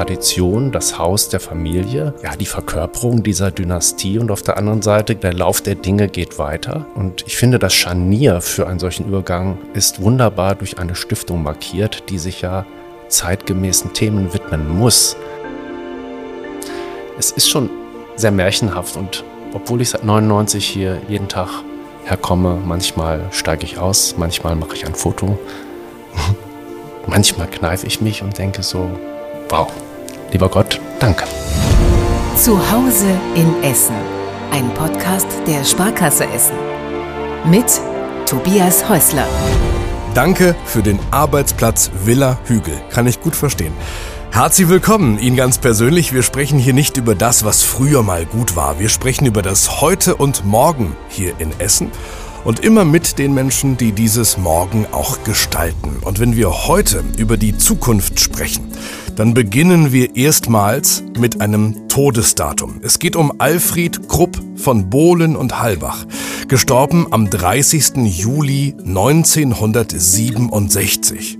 Tradition, das Haus der Familie, ja, die Verkörperung dieser Dynastie und auf der anderen Seite der Lauf der Dinge geht weiter. Und ich finde, das Scharnier für einen solchen Übergang ist wunderbar durch eine Stiftung markiert, die sich ja zeitgemäßen Themen widmen muss. Es ist schon sehr märchenhaft und obwohl ich seit 99 hier jeden Tag herkomme, manchmal steige ich aus, manchmal mache ich ein Foto, manchmal kneife ich mich und denke so, wow, lieber Gott, danke. Zu Hause in Essen, ein Podcast der Sparkasse Essen mit Tobias Häusler. Danke für den Arbeitsplatz Villa Hügel. Kann ich gut verstehen. Herzlich willkommen Ihnen ganz persönlich. Wir sprechen hier nicht über das, was früher mal gut war. Wir sprechen über das Heute und Morgen hier in Essen und immer mit den Menschen, die dieses Morgen auch gestalten. Und wenn wir heute über die Zukunft sprechen, dann beginnen wir erstmals mit einem Todesdatum. Es geht um Alfred Krupp von Bohlen und Halbach, gestorben am 30. Juli 1967.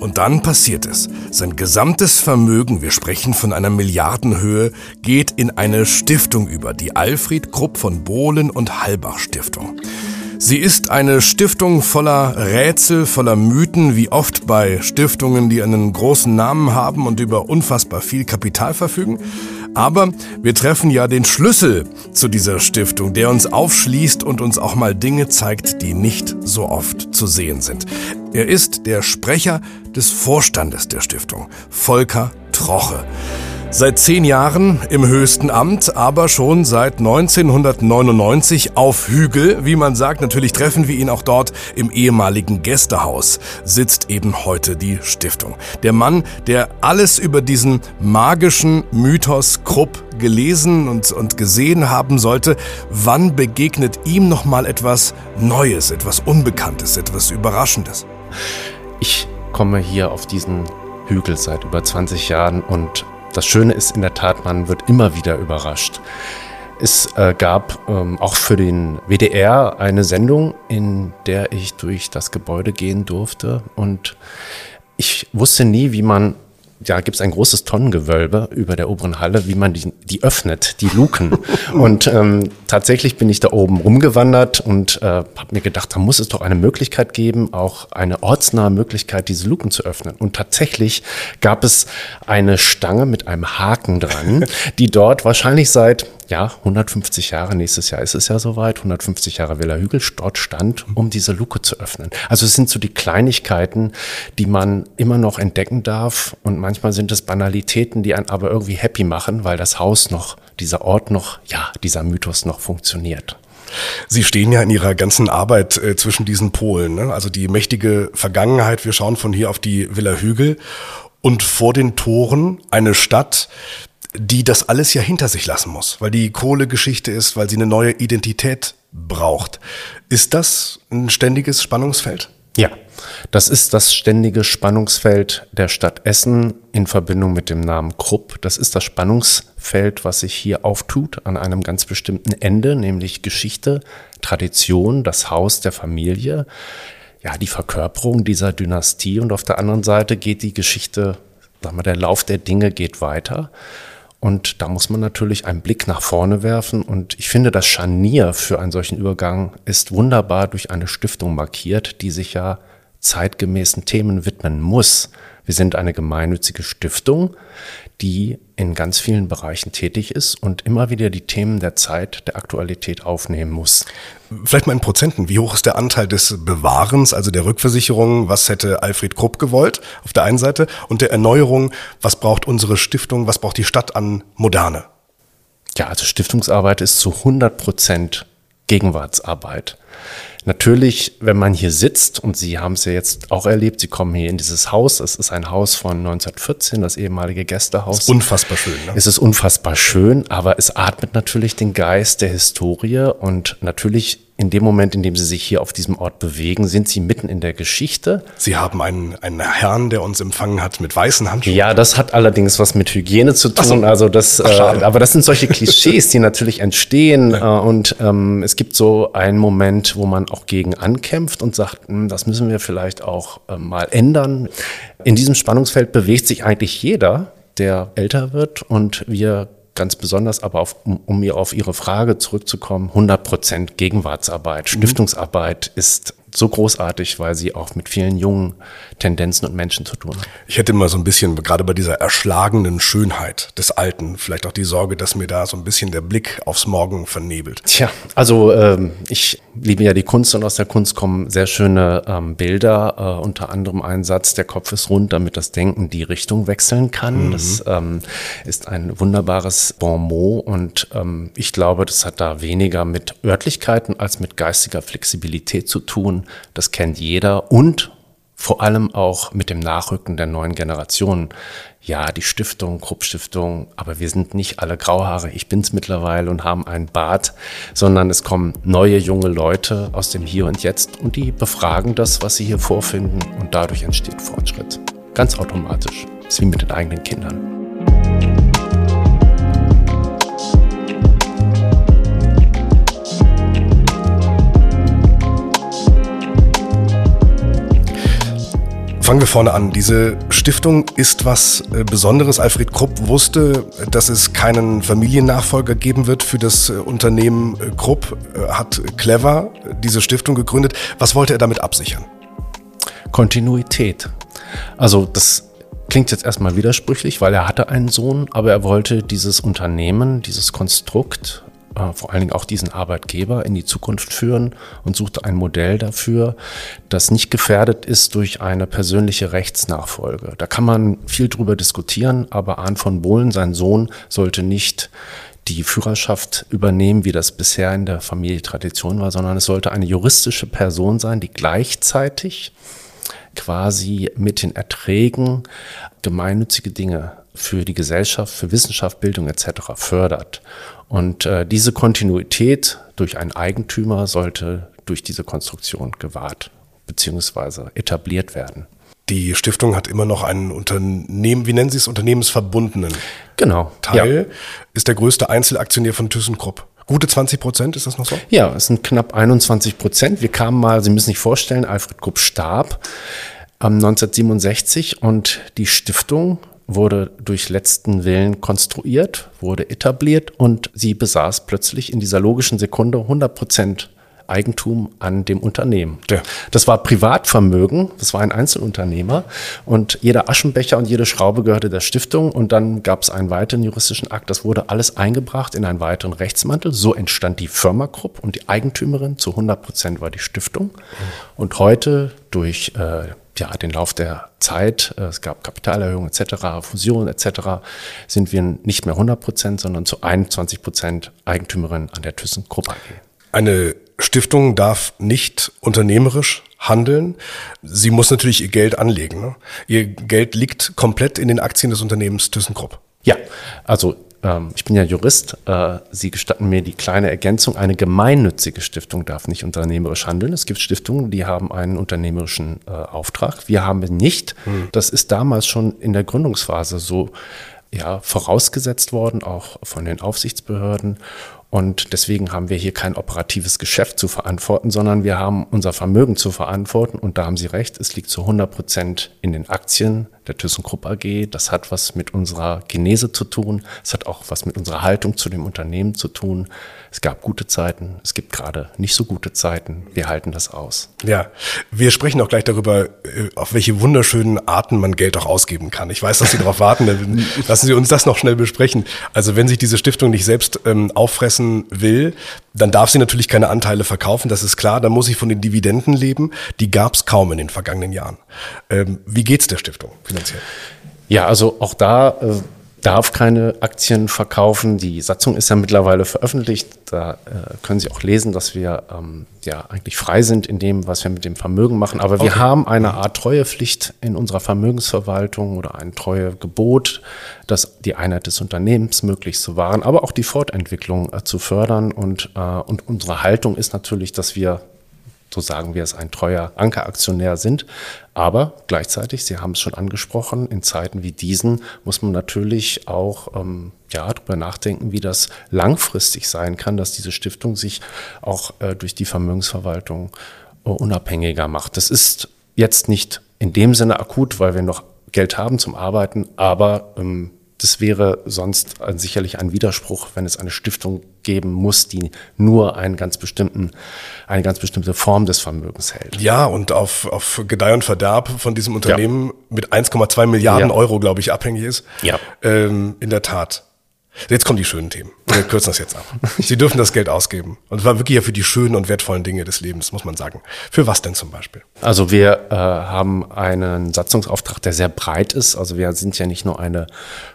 Und dann passiert es. Sein gesamtes Vermögen, wir sprechen von einer Milliardenhöhe, geht in eine Stiftung über, die Alfred Krupp von Bohlen und Halbach Stiftung. Sie ist eine Stiftung voller Rätsel, voller Mythen, wie oft bei Stiftungen, die einen großen Namen haben und über unfassbar viel Kapital verfügen. Aber wir treffen ja den Schlüssel zu dieser Stiftung, der uns aufschließt und uns auch mal Dinge zeigt, die nicht so oft zu sehen sind. Er ist der Sprecher des Vorstandes der Stiftung, Volker Troche. Seit zehn Jahren im höchsten Amt, aber schon seit 1999 auf Hügel. Wie man sagt, natürlich treffen wir ihn auch dort im ehemaligen Gästehaus, sitzt eben heute die Stiftung. Der Mann, der alles über diesen magischen Mythos Krupp gelesen und, und gesehen haben sollte, wann begegnet ihm nochmal etwas Neues, etwas Unbekanntes, etwas Überraschendes? Ich komme hier auf diesen Hügel seit über 20 Jahren und das Schöne ist in der Tat, man wird immer wieder überrascht. Es äh, gab ähm, auch für den WDR eine Sendung, in der ich durch das Gebäude gehen durfte und ich wusste nie, wie man ja, gibt es ein großes Tonnengewölbe über der oberen Halle, wie man die, die öffnet, die Luken. und ähm, tatsächlich bin ich da oben rumgewandert und äh, habe mir gedacht, da muss es doch eine Möglichkeit geben, auch eine ortsnahe Möglichkeit, diese Luken zu öffnen. Und tatsächlich gab es eine Stange mit einem Haken dran, die dort wahrscheinlich seit ja, 150 Jahre, nächstes Jahr ist es ja soweit, 150 Jahre Villa Hügel dort stand, um diese Luke zu öffnen. Also es sind so die Kleinigkeiten, die man immer noch entdecken darf und manchmal sind es Banalitäten, die einen aber irgendwie happy machen, weil das Haus noch, dieser Ort noch, ja, dieser Mythos noch funktioniert. Sie stehen ja in Ihrer ganzen Arbeit äh, zwischen diesen Polen, ne? also die mächtige Vergangenheit. Wir schauen von hier auf die Villa Hügel und vor den Toren eine Stadt, die das alles ja hinter sich lassen muss, weil die Kohlegeschichte ist, weil sie eine neue Identität braucht. Ist das ein ständiges Spannungsfeld? Ja, das ist das ständige Spannungsfeld der Stadt Essen in Verbindung mit dem Namen Krupp. Das ist das Spannungsfeld, was sich hier auftut an einem ganz bestimmten Ende, nämlich Geschichte, Tradition, das Haus der Familie, ja, die Verkörperung dieser Dynastie und auf der anderen Seite geht die Geschichte, sagen wir, der Lauf der Dinge geht weiter. Und da muss man natürlich einen Blick nach vorne werfen. Und ich finde, das Scharnier für einen solchen Übergang ist wunderbar durch eine Stiftung markiert, die sich ja zeitgemäßen Themen widmen muss. Wir sind eine gemeinnützige Stiftung, die in ganz vielen Bereichen tätig ist und immer wieder die Themen der Zeit, der Aktualität aufnehmen muss. Vielleicht mal in Prozenten. Wie hoch ist der Anteil des Bewahrens, also der Rückversicherung? Was hätte Alfred Krupp gewollt auf der einen Seite? Und der Erneuerung, was braucht unsere Stiftung, was braucht die Stadt an Moderne? Ja, also Stiftungsarbeit ist zu 100 Prozent Gegenwartsarbeit. Natürlich, wenn man hier sitzt, und Sie haben es ja jetzt auch erlebt, Sie kommen hier in dieses Haus, es ist ein Haus von 1914, das ehemalige Gästehaus. Es ist unfassbar schön. Ne? Es ist unfassbar schön, aber es atmet natürlich den Geist der Historie und natürlich in dem Moment, in dem Sie sich hier auf diesem Ort bewegen, sind Sie mitten in der Geschichte. Sie haben einen, einen Herrn, der uns empfangen hat mit weißen Handschuhen. Ja, das hat allerdings was mit Hygiene zu tun. So. Also das, Ach, äh, aber das sind solche Klischees, die natürlich entstehen. Ja. Äh, und ähm, es gibt so einen Moment, wo man auch gegen ankämpft und sagt, hm, das müssen wir vielleicht auch äh, mal ändern. In diesem Spannungsfeld bewegt sich eigentlich jeder der älter wird und wir ganz besonders, aber auf, um, um mir auf Ihre Frage zurückzukommen, 100 Prozent Gegenwartsarbeit, mhm. Stiftungsarbeit ist so großartig, weil sie auch mit vielen jungen Tendenzen und Menschen zu tun hat. Ich hätte immer so ein bisschen, gerade bei dieser erschlagenen Schönheit des Alten, vielleicht auch die Sorge, dass mir da so ein bisschen der Blick aufs Morgen vernebelt. Tja, also ähm, ich liebe ja die Kunst und aus der Kunst kommen sehr schöne ähm, Bilder, äh, unter anderem ein Satz, der Kopf ist rund, damit das Denken die Richtung wechseln kann. Mhm. Das ähm, ist ein wunderbares Bon mot und ähm, ich glaube, das hat da weniger mit Örtlichkeiten als mit geistiger Flexibilität zu tun das kennt jeder und vor allem auch mit dem Nachrücken der neuen Generation. Ja, die Stiftung, Krupp-Stiftung, aber wir sind nicht alle Grauhaare. Ich bin's mittlerweile und haben einen Bart, sondern es kommen neue junge Leute aus dem Hier und Jetzt und die befragen das, was sie hier vorfinden und dadurch entsteht Fortschritt. Ganz automatisch. Das ist wie mit den eigenen Kindern. Fangen wir vorne an. Diese Stiftung ist was äh, Besonderes. Alfred Krupp wusste, dass es keinen Familiennachfolger geben wird für das äh, Unternehmen äh, Krupp, hat clever diese Stiftung gegründet. Was wollte er damit absichern? Kontinuität. Also das klingt jetzt erstmal widersprüchlich, weil er hatte einen Sohn, aber er wollte dieses Unternehmen, dieses Konstrukt äh, vor allen Dingen auch diesen Arbeitgeber in die Zukunft führen und suchte ein Modell dafür, das nicht gefährdet ist durch eine persönliche Rechtsnachfolge. Da kann man viel drüber diskutieren, aber Arndt von Bohlen, sein Sohn, sollte nicht die Führerschaft übernehmen, wie das bisher in der Familie Tradition war, sondern es sollte eine juristische Person sein, die gleichzeitig quasi mit den Erträgen gemeinnützige Dinge für die Gesellschaft, für Wissenschaft, Bildung etc. fördert. Und äh, diese Kontinuität durch einen Eigentümer sollte durch diese Konstruktion gewahrt bzw. etabliert werden. Die Stiftung hat immer noch einen Unternehmen, wie nennen Sie es, unternehmensverbundenen genau, Teil, ja. ist der größte Einzelaktionär von ThyssenKrupp. Gute 20 Prozent, ist das noch so? Ja, es sind knapp 21 Prozent. Wir kamen mal, Sie müssen sich vorstellen, Alfred Krupp starb 1967 und die Stiftung wurde durch letzten Willen konstruiert, wurde etabliert und sie besaß plötzlich in dieser logischen Sekunde 100 Prozent Eigentum an dem Unternehmen. Ja. Das war Privatvermögen, das war ein Einzelunternehmer und jeder Aschenbecher und jede Schraube gehörte der Stiftung und dann gab es einen weiteren juristischen Akt. Das wurde alles eingebracht in einen weiteren Rechtsmantel. So entstand die Firma Krupp und die Eigentümerin zu 100 Prozent war die Stiftung. Und heute durch äh, ja, den Lauf der Zeit, äh, es gab Kapitalerhöhungen etc., Fusionen etc., sind wir nicht mehr 100 Prozent, sondern zu 21 Prozent Eigentümerin an der ThyssenKrupp AG. Eine Stiftung darf nicht unternehmerisch handeln. Sie muss natürlich ihr Geld anlegen. Ne? Ihr Geld liegt komplett in den Aktien des Unternehmens ThyssenKrupp. Ja, also ähm, ich bin ja Jurist, äh, Sie gestatten mir die kleine Ergänzung, eine gemeinnützige Stiftung darf nicht unternehmerisch handeln. Es gibt Stiftungen, die haben einen unternehmerischen äh, Auftrag. Wir haben nicht. Hm. Das ist damals schon in der Gründungsphase so ja, vorausgesetzt worden, auch von den Aufsichtsbehörden. Und deswegen haben wir hier kein operatives Geschäft zu verantworten, sondern wir haben unser Vermögen zu verantworten. Und da haben Sie recht, es liegt zu 100 Prozent in den Aktien der ThyssenKrupp AG. Das hat was mit unserer Genese zu tun. Es hat auch was mit unserer Haltung zu dem Unternehmen zu tun. Es gab gute Zeiten, es gibt gerade nicht so gute Zeiten. Wir halten das aus. Ja, wir sprechen auch gleich darüber, äh, auf welche wunderschönen Arten man Geld auch ausgeben kann. Ich weiß, dass Sie darauf warten. Lassen Sie uns das noch schnell besprechen. Also wenn sich diese Stiftung nicht selbst ähm, auffressen will, dann darf sie natürlich keine Anteile verkaufen, das ist klar. Dann muss sie von den Dividenden leben. Die gab es kaum in den vergangenen Jahren. Ähm, wie geht's der Stiftung finanziell? Ja, also auch da äh, darf keine Aktien verkaufen. Die Satzung ist ja mittlerweile veröffentlicht. Da äh, können Sie auch lesen, dass wir ähm, ja eigentlich frei sind in dem, was wir mit dem Vermögen machen. Aber wir haben eine Art Treuepflicht in unserer Vermögensverwaltung oder ein Treuegebot, das die Einheit des Unternehmens möglichst zu wahren, aber auch die Fortentwicklung äh, zu fördern. Und, äh, und unsere Haltung ist natürlich, dass wir so sagen wir es, ein treuer Ankeraktionär sind. Aber gleichzeitig, Sie haben es schon angesprochen, in Zeiten wie diesen muss man natürlich auch ähm, ja, darüber nachdenken, wie das langfristig sein kann, dass diese Stiftung sich auch äh, durch die Vermögensverwaltung äh, unabhängiger macht. Das ist jetzt nicht in dem Sinne akut, weil wir noch Geld haben zum Arbeiten, aber ähm, das wäre sonst sicherlich ein Widerspruch, wenn es eine Stiftung geben muss, die nur einen ganz bestimmten, eine ganz bestimmte Form des Vermögens hält. Ja, und auf, auf Gedeih und Verderb von diesem Unternehmen ja. mit 1,2 Milliarden ja. Euro, glaube ich, abhängig ist. Ja. Ähm, in der Tat. Jetzt kommen die schönen Themen. Wir kürzen das jetzt ab. Sie dürfen das Geld ausgeben. Und es war wirklich ja für die schönen und wertvollen Dinge des Lebens, muss man sagen. Für was denn zum Beispiel? Also wir äh, haben einen Satzungsauftrag, der sehr breit ist. Also wir sind ja nicht nur eine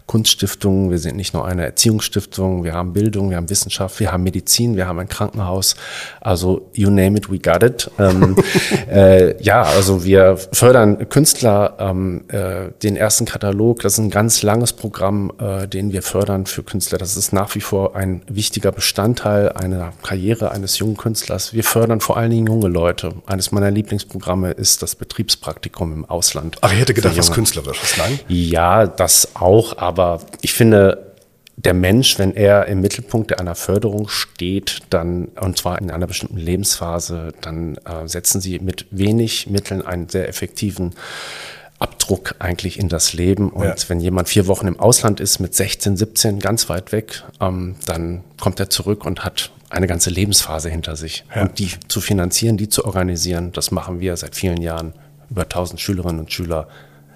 Kunststiftung, wir sind nicht nur eine Erziehungsstiftung, wir haben Bildung, wir haben Wissenschaft, wir haben Medizin, wir haben ein Krankenhaus. Also you name it, we got it. Ähm, äh, ja, also wir fördern Künstler, ähm, äh, den ersten Katalog. Das ist ein ganz langes Programm, äh, den wir fördern für Künstler. Das ist nach wie vor ein wichtiger Bestandteil einer Karriere eines jungen Künstlers. Wir fördern vor allen Dingen junge Leute. Eines meiner Lieblingsprogramme ist das Betriebspraktikum im Ausland. Ach, ich hätte gedacht, was Künstlerisches, nein? Ja, das auch, aber ich finde, der Mensch, wenn er im Mittelpunkt einer Förderung steht, dann, und zwar in einer bestimmten Lebensphase, dann äh, setzen sie mit wenig Mitteln einen sehr effektiven Abdruck eigentlich in das Leben. Und ja. wenn jemand vier Wochen im Ausland ist mit 16, 17, ganz weit weg, ähm, dann kommt er zurück und hat eine ganze Lebensphase hinter sich. Ja. Und die zu finanzieren, die zu organisieren, das machen wir seit vielen Jahren. Über 1000 Schülerinnen und Schüler.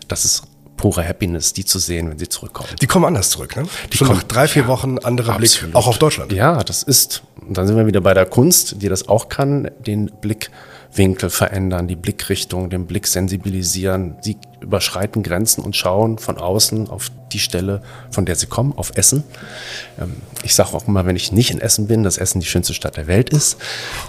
Das ist pure Happiness, die zu sehen, wenn sie zurückkommen. Die kommen anders zurück, ne? Die Schon kommen nach drei, vier Wochen anderer Blick, auch auf Deutschland. Ja, das ist, und dann sind wir wieder bei der Kunst, die das auch kann, den Blick Winkel verändern, die Blickrichtung, den Blick sensibilisieren. Sie überschreiten Grenzen und schauen von außen auf die Stelle, von der sie kommen, auf Essen. Ähm, ich sage auch immer, wenn ich nicht in Essen bin, dass Essen die schönste Stadt der Welt ist.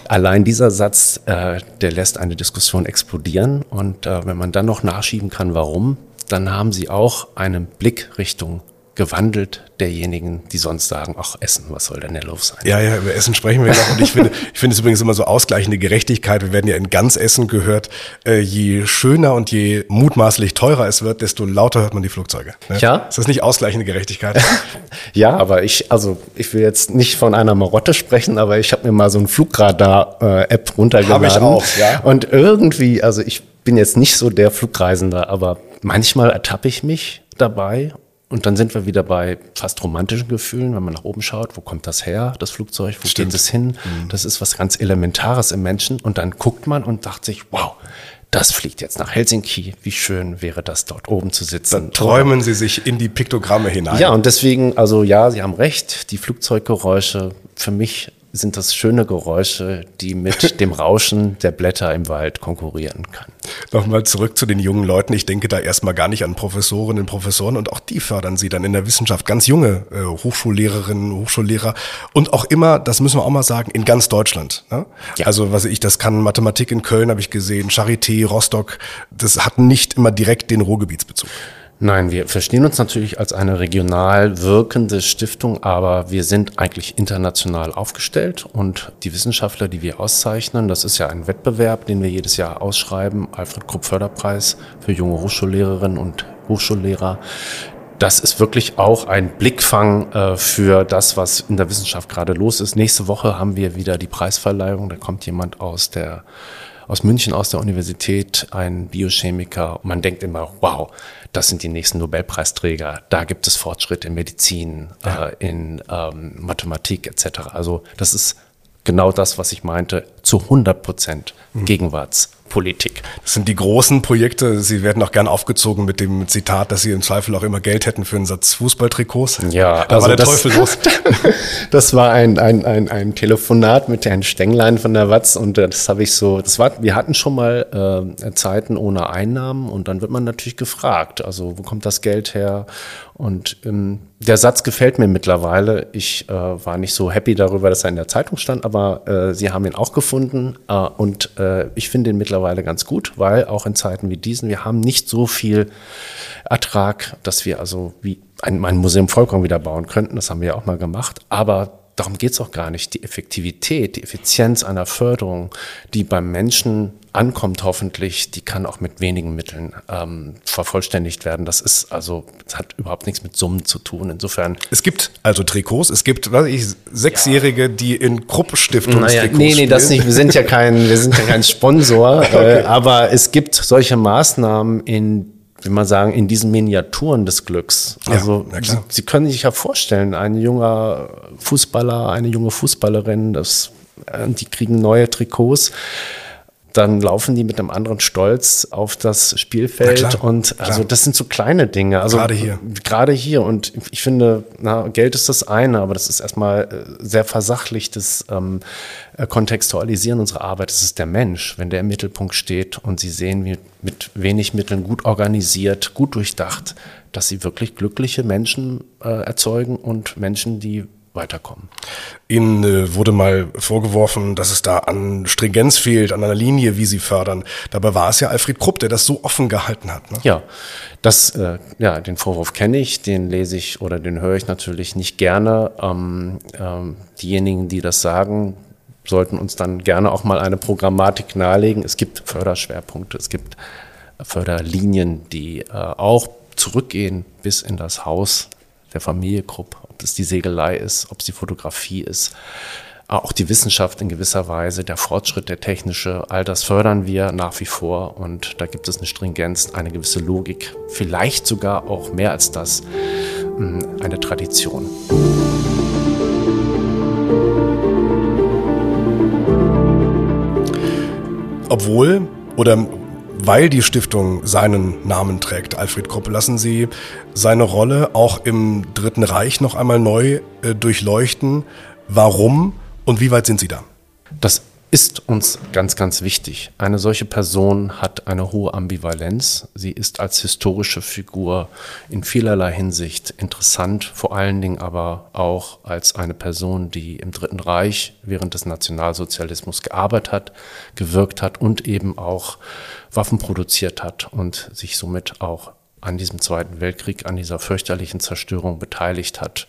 Allein dieser Satz, äh, der lässt eine Diskussion explodieren. Und äh, wenn man dann noch nachschieben kann, warum, dann haben sie auch eine Blickrichtung gewandelt derjenigen, die sonst sagen, ach Essen, was soll denn der los sein? Ja, ja, über Essen sprechen wir noch. Und ich finde, ich finde es übrigens immer so ausgleichende Gerechtigkeit. Wir werden ja in ganz Essen gehört, äh, je schöner und je mutmaßlich teurer es wird, desto lauter hört man die Flugzeuge. Ne? Ja. Ist das nicht ausgleichende Gerechtigkeit? ja, aber ich, also ich will jetzt nicht von einer Marotte sprechen, aber ich habe mir mal so ein Flugradar-App runtergeladen. Habe ich auch, ja. Und irgendwie, also ich bin jetzt nicht so der Flugreisender, aber manchmal ertappe ich mich dabei und dann sind wir wieder bei fast romantischen Gefühlen, wenn man nach oben schaut, wo kommt das her, das Flugzeug, wo Stimmt. geht es hin? Mhm. Das ist was ganz Elementares im Menschen. Und dann guckt man und sagt sich, wow, das fliegt jetzt nach Helsinki. Wie schön wäre das, dort oben zu sitzen. Dann träumen Sie sich in die Piktogramme hinein. Ja, und deswegen, also ja, Sie haben recht, die Flugzeuggeräusche für mich sind das schöne Geräusche, die mit dem Rauschen der Blätter im Wald konkurrieren kann. Nochmal zurück zu den jungen Leuten. Ich denke da erstmal gar nicht an Professorinnen und Professoren und auch die fördern sie dann in der Wissenschaft. Ganz junge äh, Hochschullehrerinnen, Hochschullehrer und auch immer, das müssen wir auch mal sagen, in ganz Deutschland. Ne? Ja. Also was ich, das kann Mathematik in Köln habe ich gesehen, Charité, Rostock, das hat nicht immer direkt den Ruhrgebietsbezug. Nein, wir verstehen uns natürlich als eine regional wirkende Stiftung, aber wir sind eigentlich international aufgestellt und die Wissenschaftler, die wir auszeichnen, das ist ja ein Wettbewerb, den wir jedes Jahr ausschreiben, Alfred Krupp Förderpreis für junge Hochschullehrerinnen und Hochschullehrer. Das ist wirklich auch ein Blickfang äh, für das, was in der Wissenschaft gerade los ist. Nächste Woche haben wir wieder die Preisverleihung. Da kommt jemand aus der aus München, aus der Universität, ein Biochemiker. Man denkt immer, wow, das sind die nächsten Nobelpreisträger. Da gibt es Fortschritte in Medizin, ja. äh, in ähm, Mathematik etc. Also das ist genau das, was ich meinte, zu 100 Prozent mhm. Gegenwartspolitik. Das sind die großen Projekte. Sie werden auch gern aufgezogen mit dem Zitat, dass Sie im Zweifel auch immer Geld hätten für einen Satz Fußballtrikots. Ja, da also war der das, Teufel los. das war ein, ein, ein, ein Telefonat mit Herrn Stenglein von der Watz und das habe ich so, das war, wir hatten schon mal äh, Zeiten ohne Einnahmen und dann wird man natürlich gefragt, also wo kommt das Geld her? Und ähm, der Satz gefällt mir mittlerweile. Ich äh, war nicht so happy darüber, dass er in der Zeitung stand, aber äh, Sie haben ihn auch gefunden äh, und äh, ich finde ihn mittlerweile ganz gut, weil auch in Zeiten wie diesen, wir haben nicht so viel Ertrag, dass wir also wie ein, ein Museum vollkommen wieder bauen könnten. Das haben wir ja auch mal gemacht. Aber darum geht es auch gar nicht. Die Effektivität, die Effizienz einer Förderung, die beim Menschen ankommt hoffentlich, die kann auch mit wenigen Mitteln ähm, vervollständigt werden. Das ist also, das hat überhaupt nichts mit Summen zu tun. Insofern. Es gibt also Trikots, es gibt, weiß ich, Sechsjährige, ja. die in Krupp-Stiftungen naja, Trikots Nee, nee, das nicht. Wir sind ja kein, wir sind ja kein Sponsor, okay. äh, aber es gibt solche Maßnahmen in will man sagen, in diesen Miniaturen des Glücks. Also ja, Sie, Sie, können sich ja vorstellen, ein junger Fußballer, eine junge Fußballerin, das, äh, die kriegen neue Trikots dann laufen die mit einem anderen Stolz auf das Spielfeld. Klar, und also klar. das sind so kleine Dinge. Also gerade hier. Gerade hier. Und ich finde, na, Geld ist das eine, aber das ist erstmal äh, sehr versachlichtes ähm, äh, Kontextualisieren unserer Arbeit. Das ist der Mensch, wenn der im Mittelpunkt steht und sie sehen, wie mit wenig Mitteln gut organisiert, gut durchdacht, dass sie wirklich glückliche Menschen äh, erzeugen und Menschen, die weiterkommen. Ihnen äh, wurde mal vorgeworfen, dass es da an Stringenz fehlt, an einer Linie, wie Sie fördern. Dabei war es ja Alfred Krupp, der das so offen gehalten hat. Ne? Ja, das, äh, ja, den Vorwurf kenne ich, den lese ich oder den höre ich natürlich nicht gerne. Ähm, ähm, diejenigen, die das sagen, sollten uns dann gerne auch mal eine Programmatik nahelegen. Es gibt Förderschwerpunkte, es gibt Förderlinien, die äh, auch zurückgehen bis in das Haus der Familie Krupp ob es die Segelei ist, ob es die Fotografie ist, auch die Wissenschaft in gewisser Weise, der Fortschritt, der technische, all das fördern wir nach wie vor und da gibt es eine Stringenz, eine gewisse Logik, vielleicht sogar auch mehr als das, hm, eine Tradition. Obwohl oder weil die Stiftung seinen Namen trägt, Alfred Krupp, lassen Sie seine Rolle auch im Dritten Reich noch einmal neu äh, durchleuchten. Warum und wie weit sind Sie da? Das ist uns ganz, ganz wichtig. Eine solche Person hat eine hohe Ambivalenz. Sie ist als historische Figur in vielerlei Hinsicht interessant, vor allen Dingen aber auch als eine Person, die im Dritten Reich während des Nationalsozialismus gearbeitet hat, gewirkt hat und eben auch Waffen produziert hat und sich somit auch an diesem Zweiten Weltkrieg, an dieser fürchterlichen Zerstörung beteiligt hat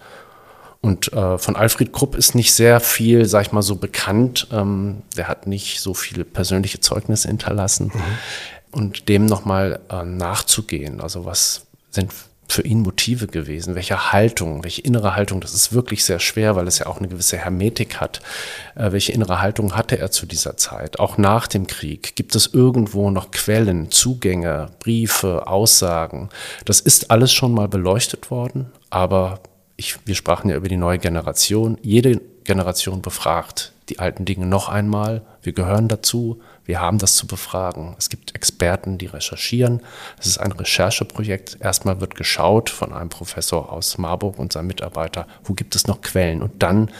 und äh, von Alfred Krupp ist nicht sehr viel, sag ich mal, so bekannt. Ähm, der hat nicht so viele persönliche Zeugnisse hinterlassen. Mhm. Und dem nochmal äh, nachzugehen. Also was sind für ihn Motive gewesen? Welche Haltung, welche innere Haltung? Das ist wirklich sehr schwer, weil es ja auch eine gewisse Hermetik hat. Äh, welche innere Haltung hatte er zu dieser Zeit? Auch nach dem Krieg? Gibt es irgendwo noch Quellen, Zugänge, Briefe, Aussagen? Das ist alles schon mal beleuchtet worden, aber ich, wir sprachen ja über die neue Generation. Jede Generation befragt die alten Dinge noch einmal. Wir gehören dazu. Wir haben das zu befragen. Es gibt Experten, die recherchieren. Es ist ein Rechercheprojekt. Erstmal wird geschaut von einem Professor aus Marburg und seinem Mitarbeiter, wo gibt es noch Quellen? Und dann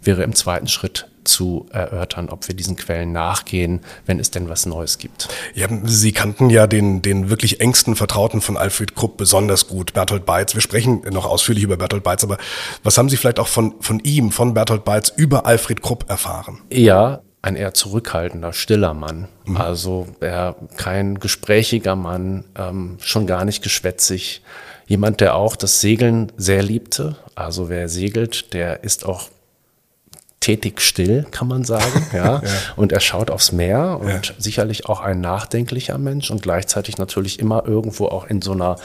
wäre im zweiten Schritt zu erörtern, ob wir diesen Quellen nachgehen, wenn es denn was Neues gibt. Ja, Sie kannten ja den, den wirklich engsten Vertrauten von Alfred Krupp besonders gut, Bertolt Beitz. Wir sprechen noch ausführlich über Bertolt Beitz, aber was haben Sie vielleicht auch von, von ihm, von Bertolt Beitz über Alfred Krupp erfahren? Ja, ein eher zurückhaltender, stiller Mann. Mhm. Also er kein gesprächiger Mann, ähm, schon gar nicht geschwätzig. Jemand, der auch das Segeln sehr liebte. Also wer segelt, der ist auch tätig still, kann man sagen. Ja. ja. Und er schaut aufs Meer und ja. sicherlich auch ein nachdenklicher Mensch und gleichzeitig natürlich immer irgendwo auch in so einer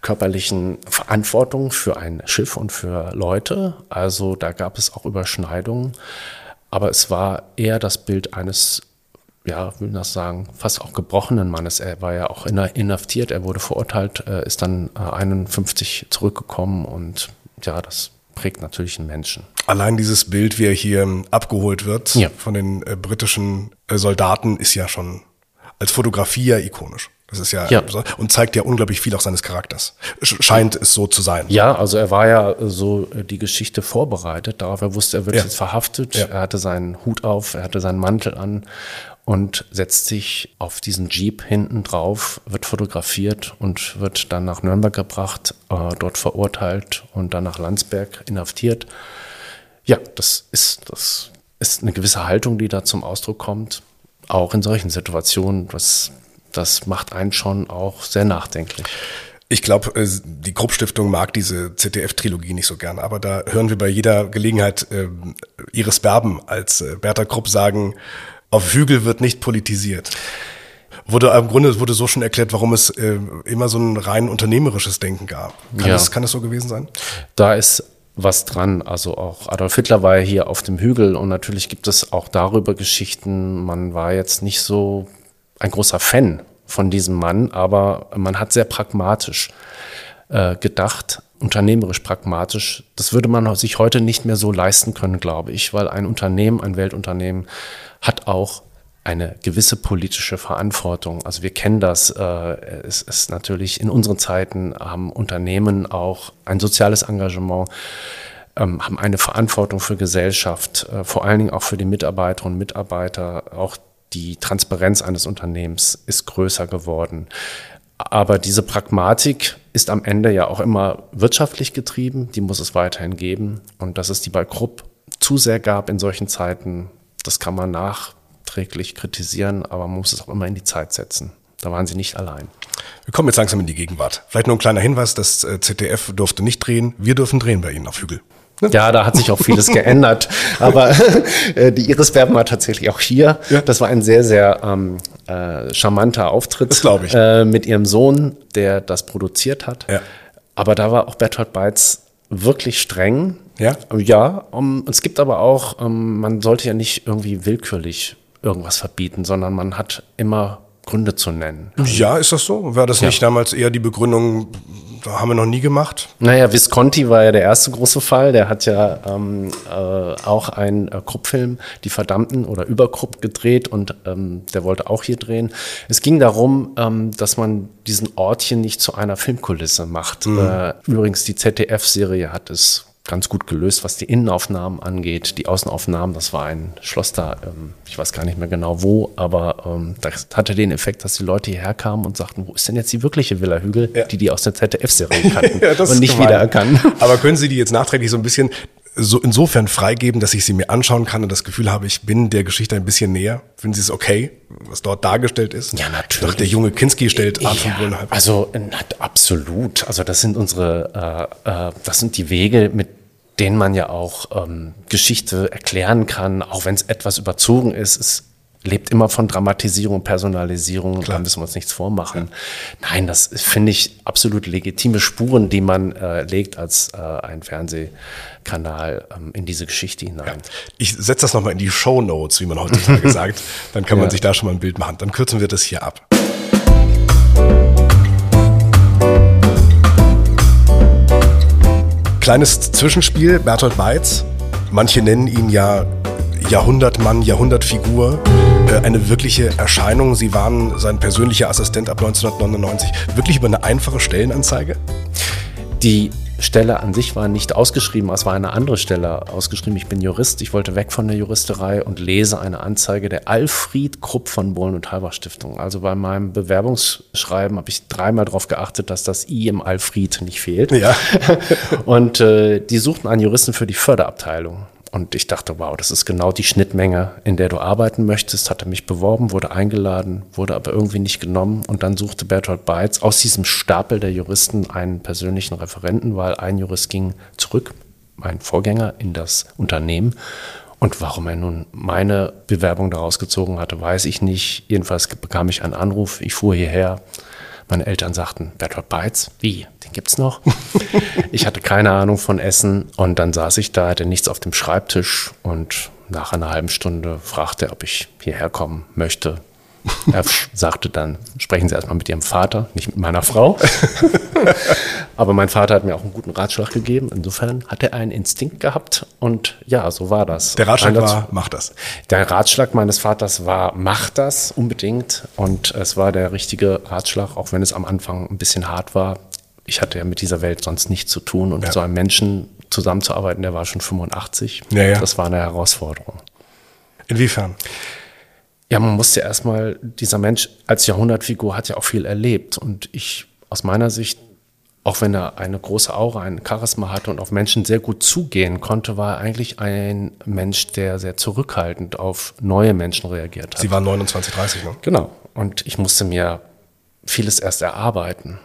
körperlichen Verantwortung für ein Schiff und für Leute. Also da gab es auch Überschneidungen. Aber es war eher das Bild eines ja, will das sagen, fast auch gebrochenen Mannes. Er war ja auch inhaftiert, er wurde verurteilt, äh, ist dann 51 zurückgekommen und ja, das prägt natürlich einen Menschen. Allein dieses Bild, wie er hier abgeholt wird ja. von den äh, britischen äh, Soldaten, ist ja schon als Fotografie ja ikonisch. Das ist ja, ja, und zeigt ja unglaublich viel auch seines Charakters. Scheint es so zu sein. Ja, also er war ja so äh, die Geschichte vorbereitet darauf. Er wusste, er wird ja. jetzt verhaftet. Ja. Er hatte seinen Hut auf, er hatte seinen Mantel an und setzt sich auf diesen Jeep hinten drauf, wird fotografiert und wird dann nach Nürnberg gebracht, äh, dort verurteilt und dann nach Landsberg inhaftiert. Ja, das ist, das ist eine gewisse Haltung, die da zum Ausdruck kommt, auch in solchen Situationen. Das, das macht einen schon auch sehr nachdenklich. Ich glaube, äh, die Krupp-Stiftung mag diese ZDF-Trilogie nicht so gern, aber da hören wir bei jeder Gelegenheit äh, Iris Berben als äh, Bertha Krupp sagen, auf Hügel wird nicht politisiert. Wurde im Grunde wurde so schon erklärt, warum es äh, immer so ein rein unternehmerisches Denken gab. Kann, ja. das, kann das so gewesen sein? Da ist was dran. Also auch Adolf Hitler war ja hier auf dem Hügel und natürlich gibt es auch darüber Geschichten. Man war jetzt nicht so ein großer Fan von diesem Mann, aber man hat sehr pragmatisch äh, gedacht, unternehmerisch pragmatisch. Das würde man sich heute nicht mehr so leisten können, glaube ich, weil ein Unternehmen, ein Weltunternehmen hat auch eine gewisse politische Verantwortung. Also wir kennen das. Äh, es ist natürlich in unseren Zeiten haben Unternehmen auch ein soziales Engagement, ähm, haben eine Verantwortung für Gesellschaft, äh, vor allen Dingen auch für die Mitarbeiterinnen und Mitarbeiter. Auch die Transparenz eines Unternehmens ist größer geworden. Aber diese Pragmatik ist am Ende ja auch immer wirtschaftlich getrieben. Die muss es weiterhin geben. Und dass es die bei Krupp zu sehr gab in solchen Zeiten, das kann man nachträglich kritisieren, aber man muss es auch immer in die Zeit setzen. Da waren sie nicht allein. Wir kommen jetzt langsam in die Gegenwart. Vielleicht nur ein kleiner Hinweis, das äh, ZDF durfte nicht drehen. Wir dürfen drehen bei Ihnen auf Hügel. Ja, da hat sich auch vieles geändert. Aber äh, die Iris Berben war tatsächlich auch hier. Ja. Das war ein sehr, sehr ähm, äh, charmanter Auftritt. Das glaube ich. Äh, mit ihrem Sohn, der das produziert hat. Ja. Aber da war auch Bertolt Beitz wirklich streng. Ja? Ja. Um, es gibt aber auch, um, ähm, man sollte ja nicht irgendwie willkürlich irgendwas verbieten, sondern man hat immer Gründe zu nennen. Ja, ist das so? War das ja. nicht damals eher die Begründung, haben wir noch nie gemacht? Naja, Visconti war ja der erste große Fall. Der hat ja ähm, äh, auch einen äh, Krupp-Film, Die Verdammten oder über Krupp gedreht und ähm, der wollte auch hier drehen. Es ging darum, ähm, dass man diesen Ort hier nicht zu einer Filmkulisse macht. Mhm. Äh, übrigens, die ZDF-Serie hat es ganz gut gelöst, was die Innenaufnahmen angeht. Die Außenaufnahmen, das war ein Schloss da, ähm, ich weiß gar nicht mehr genau wo, aber ähm, das hatte den Effekt, dass die Leute hierher kamen und sagten, wo ist denn jetzt die wirkliche Villa Hügel, ja. die die aus der ZDF-Serie kannten ja, und nicht wiedererkannt. Aber können Sie die jetzt nachträglich so ein bisschen so insofern freigeben, dass ich sie mir anschauen kann und das Gefühl habe, ich bin der Geschichte ein bisschen näher? Finden Sie es okay, was dort dargestellt ist? Ja, natürlich. Doch der junge Kinski stellt Art ja, von. Also absolut. Also das sind unsere, äh, äh, das sind die Wege, mit denen man ja auch ähm, Geschichte erklären kann, auch wenn es etwas überzogen ist. Es lebt immer von Dramatisierung, Personalisierung, Klar. da müssen wir uns nichts vormachen. Ja. Nein, das finde ich absolut legitime Spuren, die man äh, legt als äh, ein Fernsehkanal ähm, in diese Geschichte hinein. Ja. Ich setze das nochmal in die Show Notes, wie man heutzutage sagt. Dann kann man ja. sich da schon mal ein Bild machen. Dann kürzen wir das hier ab. Kleines Zwischenspiel, Bertolt Beitz. Manche nennen ihn ja Jahrhundertmann, Jahrhundertfigur, eine wirkliche Erscheinung. Sie waren sein persönlicher Assistent ab 1999. Wirklich über eine einfache Stellenanzeige? Die Stelle an sich war nicht ausgeschrieben, es war eine andere Stelle ausgeschrieben. Ich bin Jurist, ich wollte weg von der Juristerei und lese eine Anzeige der Alfred Krupp von Bohlen und Halbach Stiftung. Also bei meinem Bewerbungsschreiben habe ich dreimal darauf geachtet, dass das I im Alfred nicht fehlt. Ja. und äh, die suchten einen Juristen für die Förderabteilung. Und ich dachte, wow, das ist genau die Schnittmenge, in der du arbeiten möchtest. Hatte mich beworben, wurde eingeladen, wurde aber irgendwie nicht genommen. Und dann suchte Bertolt Beitz aus diesem Stapel der Juristen einen persönlichen Referenten, weil ein Jurist ging zurück, mein Vorgänger, in das Unternehmen. Und warum er nun meine Bewerbung daraus gezogen hatte, weiß ich nicht. Jedenfalls bekam ich einen Anruf. Ich fuhr hierher, meine Eltern sagten, Bertolt Beitz, wie, den gibt's noch? ich hatte keine Ahnung von Essen und dann saß ich da, hatte nichts auf dem Schreibtisch und nach einer halben Stunde fragte er, ob ich hierher kommen möchte. Er sagte dann, sprechen Sie erstmal mit Ihrem Vater, nicht mit meiner Frau. Aber mein Vater hat mir auch einen guten Ratschlag gegeben. Insofern hat er einen Instinkt gehabt und ja, so war das. Der Ratschlag war, mach das. Der Ratschlag meines Vaters war, mach das unbedingt. Und es war der richtige Ratschlag, auch wenn es am Anfang ein bisschen hart war. Ich hatte ja mit dieser Welt sonst nichts zu tun und ja. mit so einem Menschen zusammenzuarbeiten, der war schon 85. Ja, ja. Das war eine Herausforderung. Inwiefern? Ja, man musste erstmal, dieser Mensch als Jahrhundertfigur hat ja auch viel erlebt. Und ich, aus meiner Sicht, auch wenn er eine große Aura, ein Charisma hatte und auf Menschen sehr gut zugehen konnte, war er eigentlich ein Mensch, der sehr zurückhaltend auf neue Menschen reagiert hat. Sie waren 29, 30, ne? Genau. Und ich musste mir vieles erst erarbeiten.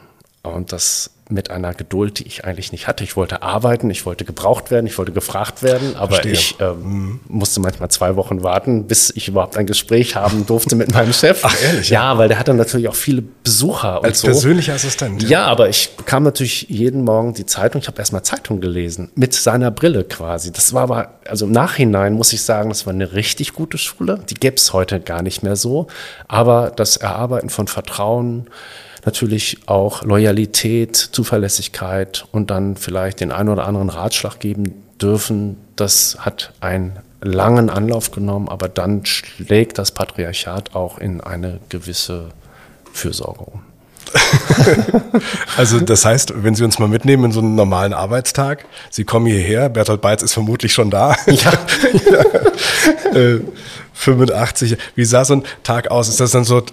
Und das mit einer Geduld, die ich eigentlich nicht hatte. Ich wollte arbeiten, ich wollte gebraucht werden, ich wollte gefragt werden, aber Verstehe. ich ähm, mhm. musste manchmal zwei Wochen warten, bis ich überhaupt ein Gespräch haben durfte mit meinem Chef. Ach ehrlich? Ja, weil der hatte natürlich auch viele Besucher. Als so. persönlicher Assistent. Ja. ja, aber ich bekam natürlich jeden Morgen die Zeitung. Ich habe erstmal Zeitung gelesen, mit seiner Brille quasi. Das war aber, also im Nachhinein muss ich sagen, das war eine richtig gute Schule. Die gäbe es heute gar nicht mehr so. Aber das Erarbeiten von Vertrauen, natürlich auch Loyalität, Zuverlässigkeit und dann vielleicht den einen oder anderen Ratschlag geben dürfen. Das hat einen langen Anlauf genommen, aber dann schlägt das Patriarchat auch in eine gewisse Fürsorge um. also das heißt, wenn Sie uns mal mitnehmen in so einen normalen Arbeitstag, Sie kommen hierher, Bertolt Beitz ist vermutlich schon da. Ja. ja. Äh, 85. Wie sah so ein Tag aus? Ist das dann so,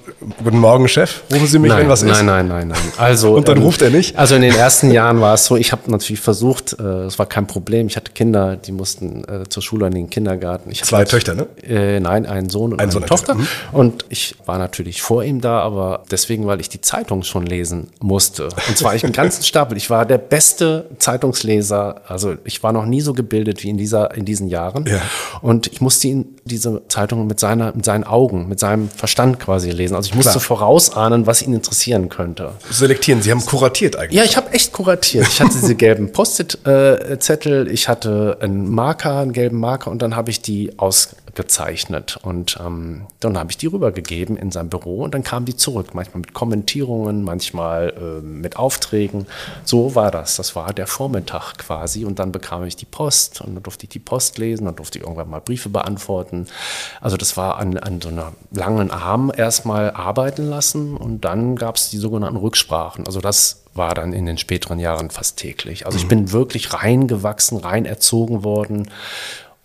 guten Morgen, Chef, rufen Sie mich, nein, wenn was nein, ist? Nein, nein, nein, nein. Also, Und dann ähm, ruft er nicht? Also in den ersten Jahren war es so, ich habe natürlich versucht, äh, es war kein Problem, ich hatte Kinder, die mussten äh, zur Schule in den Kindergarten. Ich Zwei Töchter, ne? Äh, nein, einen Sohn und ein eine Sohn Tochter. Mhm. Und ich war natürlich vor ihm da, aber deswegen, weil ich die Zeitung schon lesen musste. Und zwar ich einen ganzen Stapel. Ich war der beste Zeitungsleser, also ich war noch nie so gebildet wie in, dieser, in diesen Jahren. Ja. Und ich musste ihn diese Zeitung mit seiner, mit seinen Augen, mit seinem Verstand quasi lesen. Also ich musste Klar. vorausahnen, was ihn interessieren könnte. Selektieren, Sie haben kuratiert eigentlich. Ja, ich habe echt kuratiert. Ich hatte diese gelben Post-it-Zettel, ich hatte einen Marker, einen gelben Marker und dann habe ich die aus gezeichnet. Und ähm, dann habe ich die rübergegeben in sein Büro und dann kamen die zurück. Manchmal mit Kommentierungen, manchmal äh, mit Aufträgen. So war das. Das war der Vormittag quasi. Und dann bekam ich die Post und dann durfte ich die Post lesen, dann durfte ich irgendwann mal Briefe beantworten. Also das war an, an so einer langen Arm erstmal arbeiten lassen und dann gab es die sogenannten Rücksprachen. Also das war dann in den späteren Jahren fast täglich. Also ich mhm. bin wirklich reingewachsen, rein erzogen worden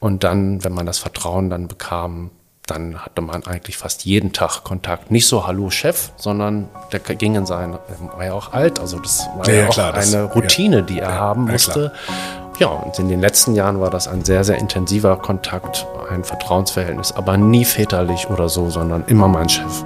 und dann, wenn man das Vertrauen dann bekam, dann hatte man eigentlich fast jeden Tag Kontakt. Nicht so Hallo Chef, sondern der ging in sein, war ja auch alt, also das war ja, ja auch klar, eine das, Routine, die er ja, haben musste. Ja, und in den letzten Jahren war das ein sehr, sehr intensiver Kontakt, ein Vertrauensverhältnis, aber nie väterlich oder so, sondern immer mein Chef.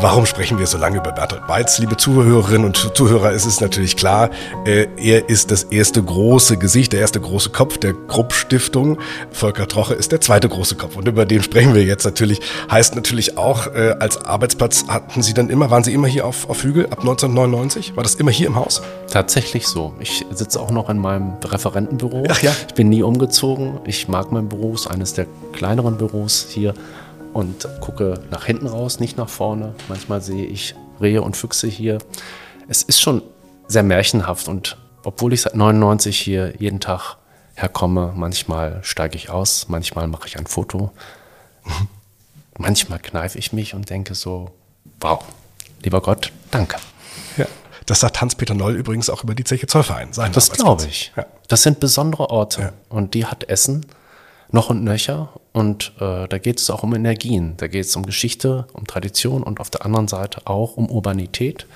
Warum sprechen wir so lange über Bertolt Beitz? Liebe Zuhörerinnen und Zuhörer, es ist natürlich klar, äh, er ist das erste große Gesicht, der erste große Kopf der Krupp Stiftung. Volker Troche ist der zweite große Kopf und über den sprechen wir jetzt natürlich. Heißt natürlich auch, äh, als Arbeitsplatz hatten Sie dann immer, waren Sie immer hier auf, auf Hügel ab 1999? War das immer hier im Haus? Tatsächlich so. Ich sitze auch noch in meinem Referentenbüro. Ach ja. Ich bin nie umgezogen. Ich mag mein Büro, ist eines der kleineren Büros hier und gucke nach hinten raus, nicht nach vorne. Manchmal sehe ich Rehe und Füchse hier. Es ist schon sehr märchenhaft und obwohl ich seit 99 hier jeden Tag herkomme, manchmal steige ich aus, manchmal mache ich ein Foto. manchmal kneife ich mich und denke so, wow, lieber Gott, danke. Ja. Das sagt Hans-Peter Noll übrigens auch über die Zeche Zollverein. Das glaube ich. Ja. Das sind besondere Orte ja. und die hat Essen noch und nöcher. Und äh, da geht es auch um Energien. Da geht es um Geschichte, um Tradition und auf der anderen Seite auch um Urbanität.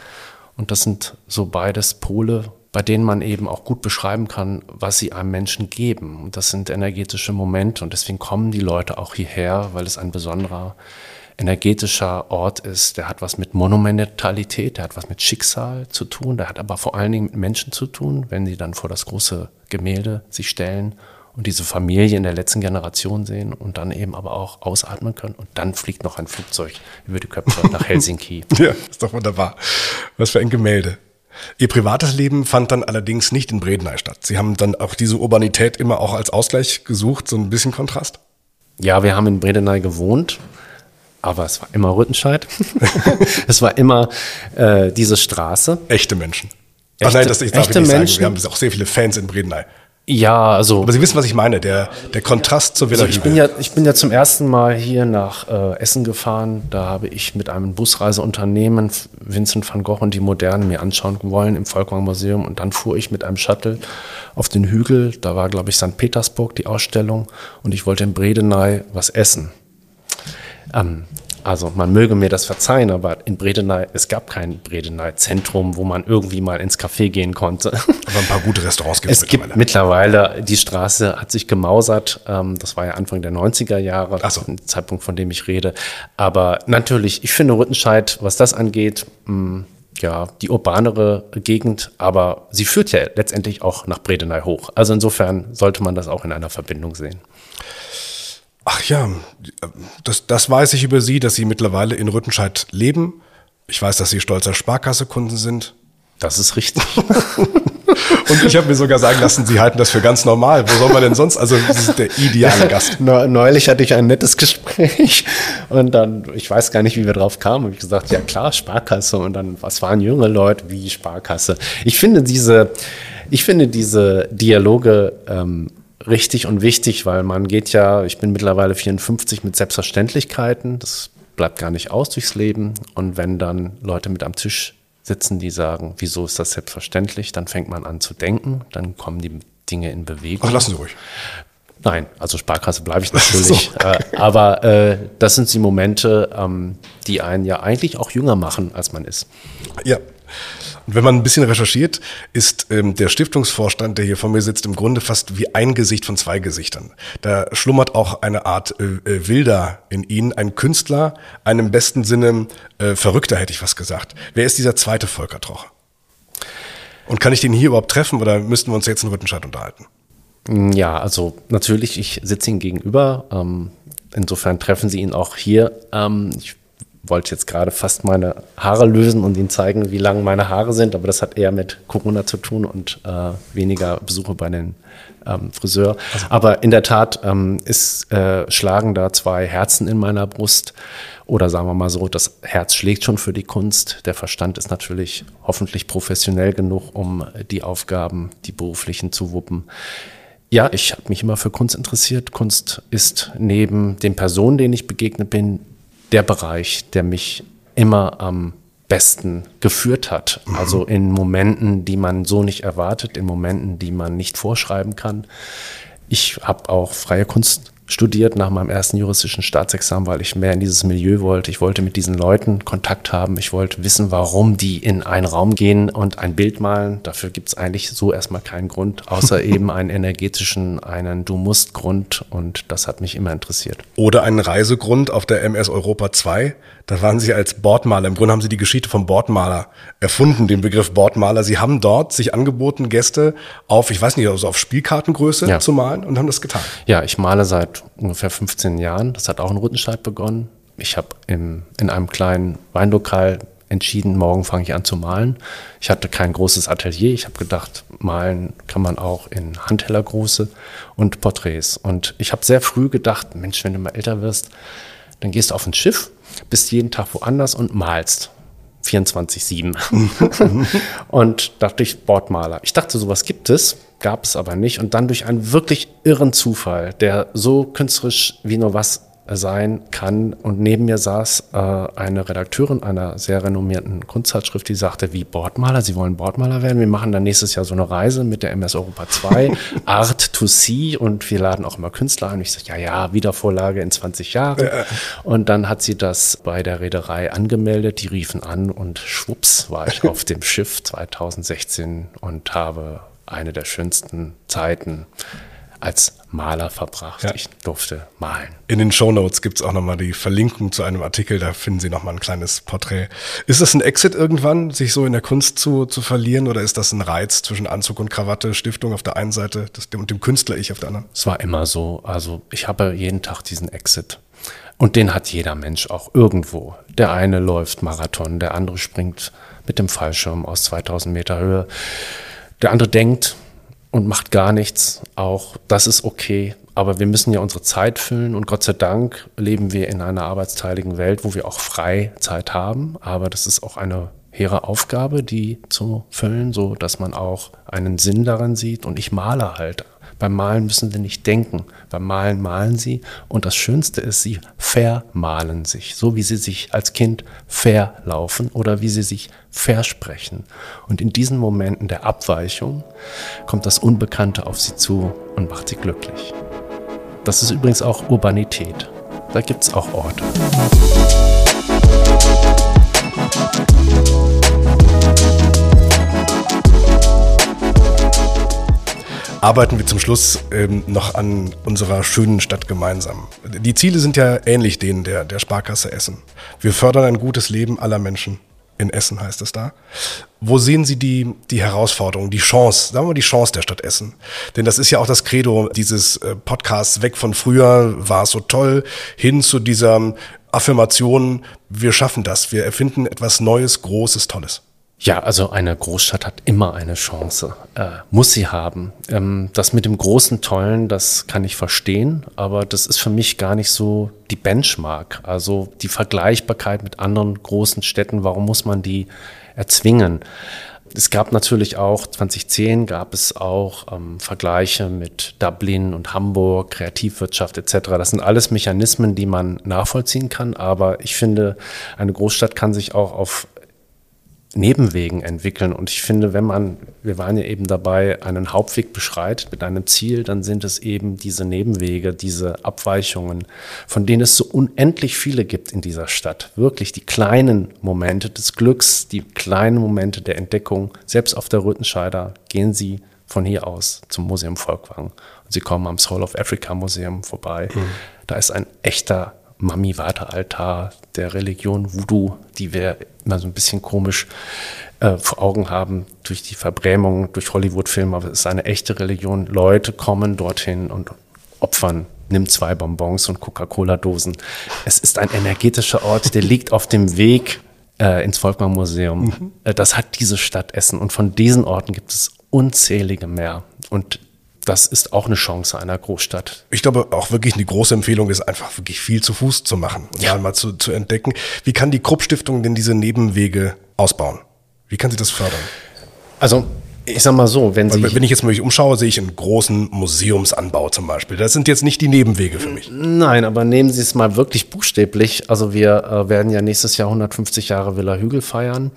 Und das sind so beides Pole, bei denen man eben auch gut beschreiben kann, was sie einem Menschen geben. Und das sind energetische Momente und deswegen kommen die Leute auch hierher, weil es ein besonderer energetischer Ort ist. Der hat was mit Monumentalität, der hat was mit Schicksal zu tun, der hat aber vor allen Dingen mit Menschen zu tun, wenn sie dann vor das große Gemälde sich stellen und diese Familie in der letzten Generation sehen und dann eben aber auch ausatmen können. Und dann fliegt noch ein Flugzeug über die Köpfe nach Helsinki. ja, ist doch wunderbar. Was für ein Gemälde. Ihr privates Leben fand dann allerdings nicht in Bredeney statt. Sie haben dann auch diese Urbanität immer auch als Ausgleich gesucht, so ein bisschen Kontrast? Ja, wir haben in Bredeney gewohnt, aber es war immer Rüttenscheid. es war immer äh, diese Straße. Echte Menschen. Echte, Ach nein, das ich darf echte ich nicht Menschen. sagen. Wir haben auch sehr viele Fans in Bredeney. Ja, also. Aber Sie wissen, was ich meine, der, der Kontrast zur Villa also ich bin ja Ich bin ja zum ersten Mal hier nach äh, Essen gefahren. Da habe ich mit einem Busreiseunternehmen Vincent van Gogh und die Moderne mir anschauen wollen im Volkwang Museum. Und dann fuhr ich mit einem Shuttle auf den Hügel. Da war, glaube ich, St. Petersburg die Ausstellung. Und ich wollte in Bredeney was essen. Ähm, Also man möge mir das verzeihen, aber in Bredeney, es gab kein Bredeney-Zentrum, wo man irgendwie mal ins Café gehen konnte. Aber ein paar gute Restaurants gibt es. Es gibt mittlerweile, die Straße hat sich gemausert. Ähm, das war ja Anfang der 90er Jahre, Ach so. Zeitpunkt, von dem ich rede. Aber natürlich, ich finde Rüttenscheid, was das angeht, mh, ja, die urbanere Gegend, aber sie führt ja letztendlich auch nach Bredeney hoch. Also insofern sollte man das auch in einer Verbindung sehen. Ach ja, das, das weiß ich über Sie, dass Sie mittlerweile in Rüttenscheid leben. Ich weiß, dass Sie stolzer Sparkasse-Kunden sind. Das ist richtig. Und ich habe mir sogar sagen lassen, Sie halten das für ganz normal. Wo soll man denn sonst? Also, Sie sind der ideale Gast. Neulich hatte ich ein nettes Gespräch und dann, ich weiß gar nicht, wie wir drauf kamen. Habe ich gesagt, ja klar, Sparkasse. Und dann, was waren junge Leute wie Sparkasse? Ich finde diese, ich finde diese Dialoge ähm, richtig und wichtig, weil man geht ja, ich bin mittlerweile 54 mit Selbstverständlichkeiten. Das bleibt gar nicht aus durchs Leben. Und wenn dann Leute mit am Tisch sitzen, die sagen, wieso ist das selbstverständlich, dann fängt man an zu denken, dann kommen die Dinge in Bewegung. Ach, lassen Sie ruhig. Nein, also Sparkasse bleibe ich natürlich. So. Äh, aber äh, das sind die Momente, ähm, die einen ja eigentlich auch jünger machen, als man ist. Ja, und wenn man ein bisschen recherchiert, ist ähm, der Stiftungsvorstand, der hier vor mir sitzt, im Grunde fast wie ein Gesicht von zwei Gesichtern. Da schlummert auch eine Art äh, äh, Wilder in ihnen, ein Künstler, ein im besten Sinne äh, Verrückter, hätte ich was gesagt. Wer ist dieser zweite Volker Troch? Und kann ich den hier überhaupt treffen oder müssten wir uns jetzt in Rüttenscheid unterhalten? Ja, also natürlich, ich sitze Ihnen gegenüber. Ähm, insofern treffen Sie ihn auch hier. Ähm, ich wollte jetzt gerade fast meine Haare lösen und Ihnen zeigen, wie lang meine Haare sind, aber das hat eher mit Corona zu tun und äh, weniger Besuche bei den ähm, Friseur. Also. Aber in der Tat ähm, ist, äh, schlagen da zwei Herzen in meiner Brust. Oder sagen wir mal so, das Herz schlägt schon für die Kunst. Der Verstand ist natürlich hoffentlich professionell genug, um die Aufgaben, die beruflichen zu wuppen. Ja, ich habe mich immer für Kunst interessiert. Kunst ist neben den Personen, denen ich begegnet bin, der Bereich, der mich immer am besten geführt hat. Mhm. Also in Momenten, die man so nicht erwartet, in Momenten, die man nicht vorschreiben kann. Ich habe auch freie Kunst studiert nach meinem ersten juristischen Staatsexamen, weil ich mehr in dieses Milieu wollte. Ich wollte mit diesen Leuten Kontakt haben. Ich wollte wissen, warum die in einen Raum gehen und ein Bild malen. Dafür gibt es eigentlich so erstmal keinen Grund, außer eben einen energetischen, einen Du musst Grund. Und das hat mich immer interessiert. Oder einen Reisegrund auf der MS Europa 2. Da waren Sie als Bordmaler. Im Grunde haben Sie die Geschichte vom Bordmaler erfunden, den Begriff Bordmaler. Sie haben dort sich angeboten, Gäste auf, ich weiß nicht, also auf Spielkartengröße ja. zu malen und haben das getan. Ja, ich male seit ungefähr 15 Jahren. Das hat auch in Rüttenscheid begonnen. Ich habe in einem kleinen Weinlokal entschieden, morgen fange ich an zu malen. Ich hatte kein großes Atelier. Ich habe gedacht, malen kann man auch in Handhellergröße und Porträts. Und ich habe sehr früh gedacht, Mensch, wenn du mal älter wirst, dann gehst du auf ein Schiff, bist jeden Tag woanders und malst. 24-7. und dachte ich, Bordmaler. Ich dachte, sowas gibt es, gab es aber nicht. Und dann durch einen wirklich irren Zufall, der so künstlerisch wie nur was sein kann. Und neben mir saß äh, eine Redakteurin einer sehr renommierten Kunstzeitschrift, die sagte, wie Bordmaler, Sie wollen Bordmaler werden? Wir machen dann nächstes Jahr so eine Reise mit der MS Europa 2, Art to See und wir laden auch immer Künstler ein. Und ich sage, ja, ja, Wiedervorlage in 20 Jahren. Und dann hat sie das bei der Reederei angemeldet, die riefen an und schwupps war ich auf dem Schiff 2016 und habe eine der schönsten Zeiten als Maler verbracht. Ja. Ich durfte malen. In den Show Notes gibt es auch nochmal die Verlinkung zu einem Artikel, da finden Sie nochmal ein kleines Porträt. Ist das ein Exit irgendwann, sich so in der Kunst zu, zu verlieren oder ist das ein Reiz zwischen Anzug und Krawatte, Stiftung auf der einen Seite das, und dem Künstler-Ich auf der anderen? Es war immer so. Also ich habe jeden Tag diesen Exit. Und den hat jeder Mensch auch irgendwo. Der eine läuft Marathon, der andere springt mit dem Fallschirm aus 2000 Meter Höhe. Der andere denkt, und macht gar nichts. Auch das ist okay. Aber wir müssen ja unsere Zeit füllen und Gott sei Dank leben wir in einer arbeitsteiligen Welt, wo wir auch Freizeit haben. Aber das ist auch eine hehre Aufgabe, die zu füllen, so dass man auch einen Sinn darin sieht. Und ich male halt beim Malen müssen sie nicht denken. Beim Malen malen sie. Und das Schönste ist, sie vermalen sich. So wie sie sich als Kind verlaufen oder wie sie sich versprechen. Und in diesen Momenten der Abweichung kommt das Unbekannte auf sie zu und macht sie glücklich. Das ist übrigens auch Urbanität. Da gibt es auch Orte. Arbeiten wir zum Schluss ähm, noch an unserer schönen Stadt gemeinsam. Die Ziele sind ja ähnlich denen der, der Sparkasse Essen. Wir fördern ein gutes Leben aller Menschen. In Essen heißt es da. Wo sehen Sie die, die Herausforderung, die Chance, sagen wir mal die Chance der Stadt Essen? Denn das ist ja auch das Credo dieses äh, Podcasts, weg von früher war es so toll, hin zu dieser Affirmation, wir schaffen das, wir erfinden etwas Neues, Großes, Tolles. Ja, also eine Großstadt hat immer eine Chance, äh, muss sie haben. Ähm, das mit dem großen Tollen, das kann ich verstehen, aber das ist für mich gar nicht so die Benchmark. Also die Vergleichbarkeit mit anderen großen Städten, warum muss man die erzwingen? Es gab natürlich auch, 2010 gab es auch ähm, Vergleiche mit Dublin und Hamburg, Kreativwirtschaft etc. Das sind alles Mechanismen, die man nachvollziehen kann, aber ich finde, eine Großstadt kann sich auch auf Nebenwegen entwickeln. Und ich finde, wenn man, wir waren ja eben dabei, einen Hauptweg beschreitet mit einem Ziel, dann sind es eben diese Nebenwege, diese Abweichungen, von denen es so unendlich viele gibt in dieser Stadt. Wirklich die kleinen Momente des Glücks, die kleinen Momente der Entdeckung. Selbst auf der Rüttenscheider gehen Sie von hier aus zum Museum Volkwang. Und Sie kommen am Soul of Africa Museum vorbei. Mhm. Da ist ein echter Mami-Warte-Altar der Religion Voodoo, die wir immer so ein bisschen komisch äh, vor Augen haben durch die Verbrämung, durch Hollywood-Filme, aber es ist eine echte Religion. Leute kommen dorthin und opfern nimm zwei Bonbons und Coca-Cola-Dosen. Es ist ein energetischer Ort, der liegt auf dem Weg äh, ins Volkmann-Museum. Mhm. Äh, das hat diese Stadt Essen und von diesen Orten gibt es unzählige mehr. Und das ist auch eine Chance einer Großstadt. Ich glaube, auch wirklich eine große Empfehlung ist einfach wirklich viel zu Fuß zu machen und ja. mal zu, zu entdecken. Wie kann die Krupp-Stiftung denn diese Nebenwege ausbauen? Wie kann sie das fördern? Also ich sag mal so, wenn Sie. Wenn ich jetzt mal mich umschaue, sehe ich einen großen Museumsanbau zum Beispiel. Das sind jetzt nicht die Nebenwege für mich. Nein, aber nehmen Sie es mal wirklich buchstäblich. Also wir äh, werden ja nächstes Jahr 150 Jahre Villa Hügel feiern.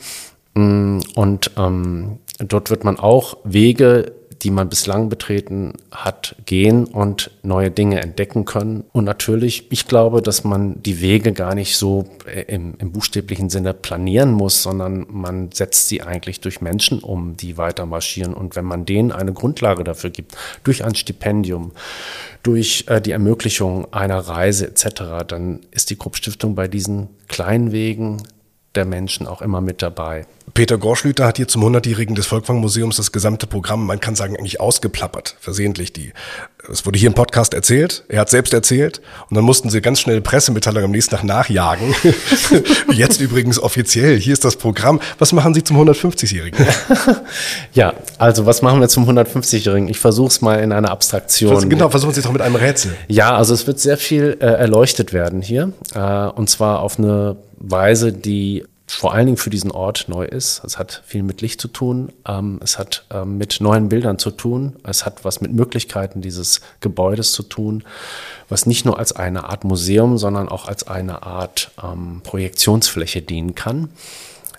Mm, und ähm, dort wird man auch Wege die man bislang betreten hat, gehen und neue Dinge entdecken können. Und natürlich, ich glaube, dass man die Wege gar nicht so äh, im, im buchstäblichen Sinne planieren muss, sondern man setzt sie eigentlich durch Menschen um, die weiter marschieren. Und wenn man denen eine Grundlage dafür gibt, durch ein Stipendium, durch äh, die Ermöglichung einer Reise etc., dann ist die Krupp-Stiftung bei diesen kleinen Wegen der Menschen auch immer mit dabei. Peter Gorschlüter hat hier zum 100-jährigen des Volkwang-Museums das gesamte Programm, man kann sagen, eigentlich ausgeplappert, versehentlich. Die, es wurde hier im Podcast erzählt, er hat selbst erzählt und dann mussten sie ganz schnell Pressemitteilung am nächsten Tag nachjagen. Jetzt übrigens offiziell, hier ist das Programm. Was machen Sie zum 150-jährigen? ja, also was machen wir zum 150-jährigen? Ich versuche es mal in einer Abstraktion. Genau, versuchen Sie es doch mit einem Rätsel. Ja, also es wird sehr viel äh, erleuchtet werden hier äh, und zwar auf eine Weise, die vor allen Dingen für diesen Ort neu ist. Es hat viel mit Licht zu tun, ähm, es hat ähm, mit neuen Bildern zu tun, es hat was mit Möglichkeiten dieses Gebäudes zu tun, was nicht nur als eine Art Museum, sondern auch als eine Art ähm, Projektionsfläche dienen kann.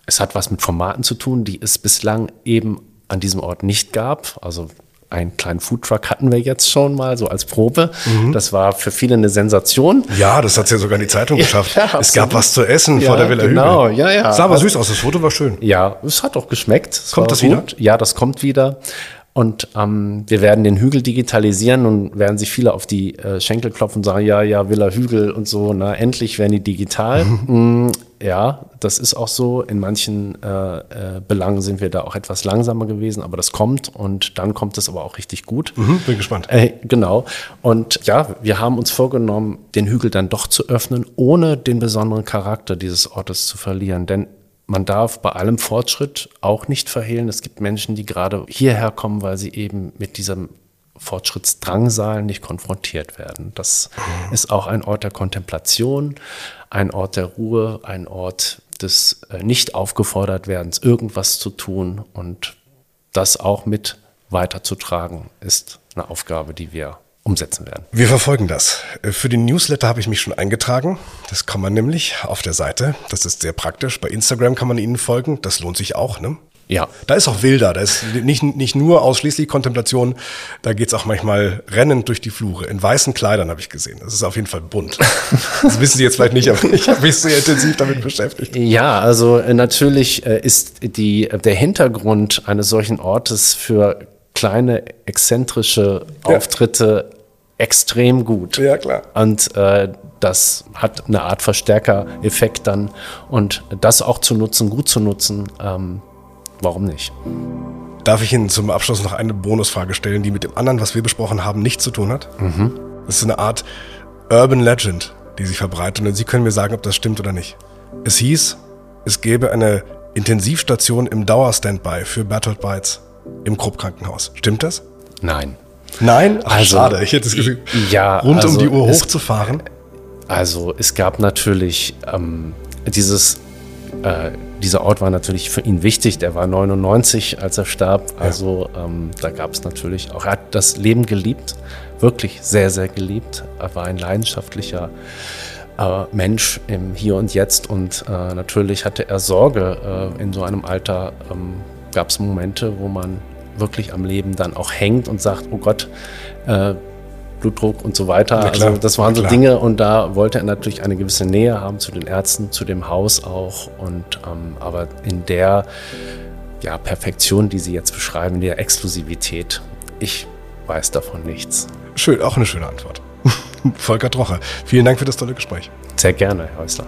Es hat was mit Formaten zu tun, die es bislang eben an diesem Ort nicht gab. Also einen kleinen Foodtruck hatten wir jetzt schon mal, so als Probe. Mhm. Das war für viele eine Sensation. Ja, das hat es ja sogar in die Zeitung geschafft. Ja, es gab was zu essen ja, vor der Villa Genau, Hügel. ja, ja. Sah aber süß aus, das Foto war schön. Ja, es hat auch geschmeckt. Es kommt das wieder? Ja, das kommt wieder. Und ähm, wir werden den Hügel digitalisieren und werden sich viele auf die äh, Schenkel klopfen und sagen, ja, ja, Villa Hügel und so, na, endlich werden die digital. Mhm. Mm, ja, das ist auch so. In manchen äh, äh, Belangen sind wir da auch etwas langsamer gewesen, aber das kommt und dann kommt es aber auch richtig gut. Mhm, bin gespannt. Äh, genau. Und ja, wir haben uns vorgenommen, den Hügel dann doch zu öffnen, ohne den besonderen Charakter dieses Ortes zu verlieren. Denn man darf bei allem Fortschritt auch nicht verhehlen. Es gibt Menschen, die gerade hierher kommen, weil sie eben mit diesem Fortschrittsdrangsal nicht konfrontiert werden. Das mhm. ist auch ein Ort der Kontemplation, ein Ort der Ruhe, ein Ort des äh, nicht aufgefordert werdens, irgendwas zu tun und das auch mit weiterzutragen, ist eine Aufgabe, die wir umsetzen werden. Wir verfolgen das. Für den Newsletter habe ich mich schon eingetragen. Das kann man nämlich auf der Seite. Das ist sehr praktisch. Bei Instagram kann man Ihnen folgen. Das lohnt sich auch. Ne? Ja. Da ist auch wilder, da ist nicht, nicht nur ausschließlich Kontemplation, da geht's auch manchmal rennend durch die Flure. In weißen Kleidern habe ich gesehen. Das ist auf jeden Fall bunt. Das wissen Sie jetzt vielleicht nicht, aber ich habe mich sehr intensiv damit beschäftigt. Ja, also äh, natürlich äh, ist die, der Hintergrund eines solchen Ortes für kleine exzentrische Auftritte. Extrem gut. Ja, klar. Und äh, das hat eine Art Verstärker-Effekt dann. Und das auch zu nutzen, gut zu nutzen, ähm, warum nicht? Darf ich Ihnen zum Abschluss noch eine Bonusfrage stellen, die mit dem anderen, was wir besprochen haben, nichts zu tun hat? Mhm. Das ist eine Art Urban Legend, die sich verbreitet. Und Sie können mir sagen, ob das stimmt oder nicht. Es hieß, es gäbe eine Intensivstation im Dauerstandby für Bertolt Beitz im Krupp-Krankenhaus. Stimmt das? Nein. Nein? Ach, also, schade. Ich hätte das Gefühl, ja, rund also um die Uhr hochzufahren. Also es gab natürlich ähm, dieses äh, dieser Ort war natürlich für ihn wichtig. Der war 99, als er starb. Also ähm, da gab es natürlich auch, er hat das Leben geliebt, wirklich sehr, sehr geliebt. Er war ein leidenschaftlicher äh, Mensch im Hier und Jetzt und äh, natürlich hatte er Sorge. Äh, in so einem Alter ähm, gab es Momente, wo man wirklich am Leben dann auch hängt und sagt, oh Gott, äh, Blutdruck und so weiter. Also das waren so Dinge und da wollte er natürlich eine gewisse Nähe haben zu den Ärzten, zu dem Haus auch. Und ähm, aber in der ja, Perfektion, die Sie jetzt beschreiben, der Exklusivität, ich weiß davon nichts. Schön, auch eine schöne Antwort. Volker Trocher, vielen Dank für das tolle Gespräch. Sehr gerne, Herr Häusler.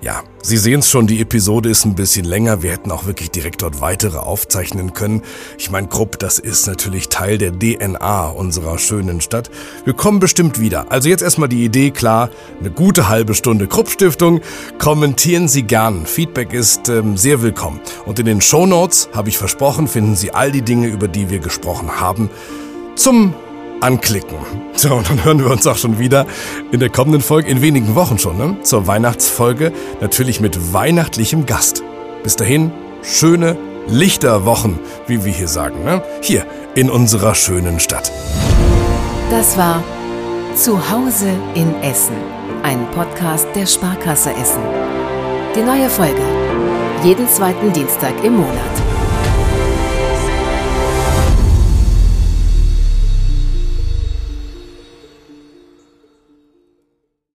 Ja, Sie sehen es schon, die Episode ist ein bisschen länger. Wir hätten auch wirklich direkt dort weitere aufzeichnen können. Ich meine, Krupp, das ist natürlich Teil der DNA unserer schönen Stadt. Wir kommen bestimmt wieder. Also jetzt erstmal die Idee klar, eine gute halbe Stunde Krupp Stiftung. Kommentieren Sie gern. Feedback ist ähm, sehr willkommen. Und in den Show Notes, habe ich versprochen, finden Sie all die Dinge, über die wir gesprochen haben. Zum anklicken. So, und dann hören wir uns auch schon wieder in der kommenden Folge, in wenigen Wochen schon, ne? zur Weihnachtsfolge, natürlich mit weihnachtlichem Gast. Bis dahin, schöne Lichterwochen, wie wir hier sagen, ne? hier in unserer schönen Stadt. Das war Zuhause in Essen, ein Podcast der Sparkasse Essen. Die neue Folge, jeden zweiten Dienstag im Monat.